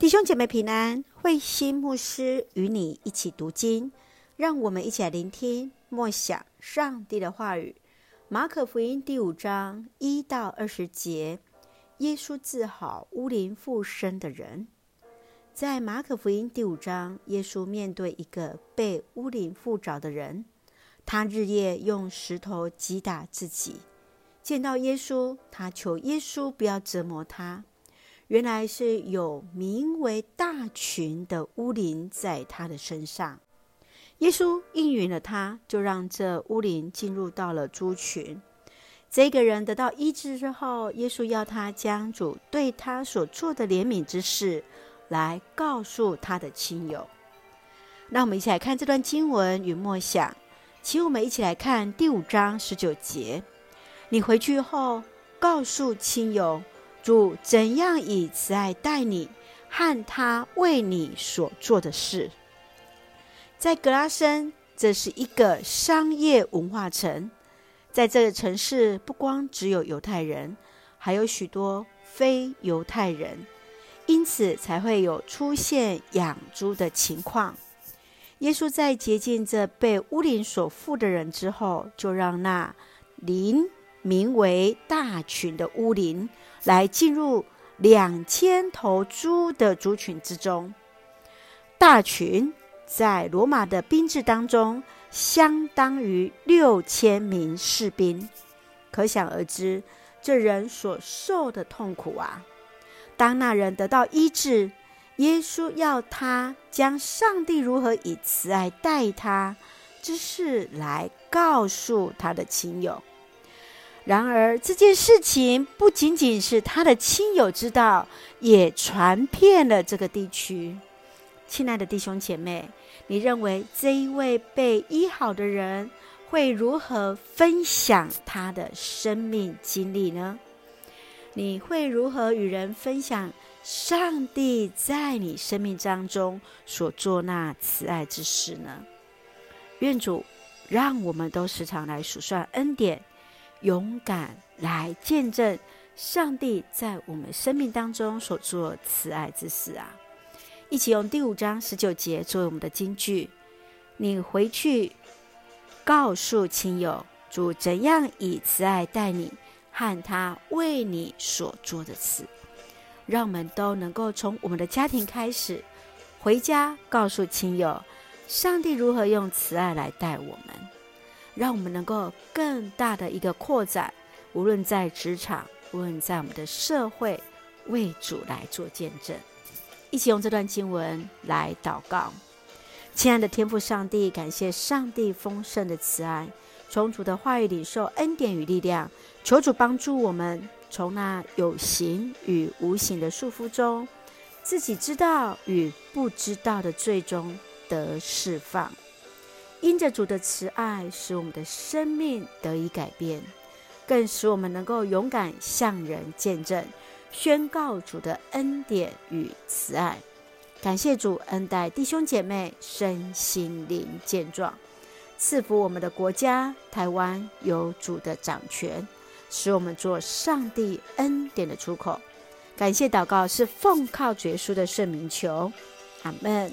弟兄姐妹平安，慧心牧师与你一起读经，让我们一起来聆听默想上帝的话语。马可福音第五章一到二十节，耶稣治好污灵附身的人。在马可福音第五章，耶稣面对一个被污灵附着的人，他日夜用石头击打自己。见到耶稣，他求耶稣不要折磨他。原来是有名为大群的污灵在他的身上，耶稣应允了他，就让这污灵进入到了猪群。这个人得到医治之后，耶稣要他将主对他所做的怜悯之事来告诉他的亲友。那我们一起来看这段经文与默想，请我们一起来看第五章十九节。你回去后告诉亲友。主怎样以慈爱待你和他为你所做的事，在格拉森，这是一个商业文化城。在这个城市，不光只有犹太人，还有许多非犹太人，因此才会有出现养猪的情况。耶稣在接近这被污灵所附的人之后，就让那灵名为大群的污灵。来进入两千头猪的族群之中，大群在罗马的兵制当中，相当于六千名士兵，可想而知，这人所受的痛苦啊！当那人得到医治，耶稣要他将上帝如何以慈爱待他之事来告诉他的亲友。然而，这件事情不仅仅是他的亲友知道，也传遍了这个地区。亲爱的弟兄姐妹，你认为这一位被医好的人会如何分享他的生命经历呢？你会如何与人分享上帝在你生命当中所做那慈爱之事呢？愿主让我们都时常来数算恩典。勇敢来见证上帝在我们生命当中所做慈爱之事啊！一起用第五章十九节作为我们的金句。你回去告诉亲友，主怎样以慈爱待你和他为你所做的事，让我们都能够从我们的家庭开始，回家告诉亲友，上帝如何用慈爱来待我们。让我们能够更大的一个扩展，无论在职场，无论在我们的社会，为主来做见证。一起用这段经文来祷告。亲爱的天父上帝，感谢上帝丰盛的慈爱，从主的话语里受恩典与力量，求主帮助我们从那有形与无形的束缚中，自己知道与不知道的最终得释放。因着主的慈爱，使我们的生命得以改变，更使我们能够勇敢向人见证，宣告主的恩典与慈爱。感谢主恩待弟兄姐妹身心灵健壮，赐福我们的国家台湾有主的掌权，使我们做上帝恩典的出口。感谢祷告是奉靠绝书的圣名求，阿门。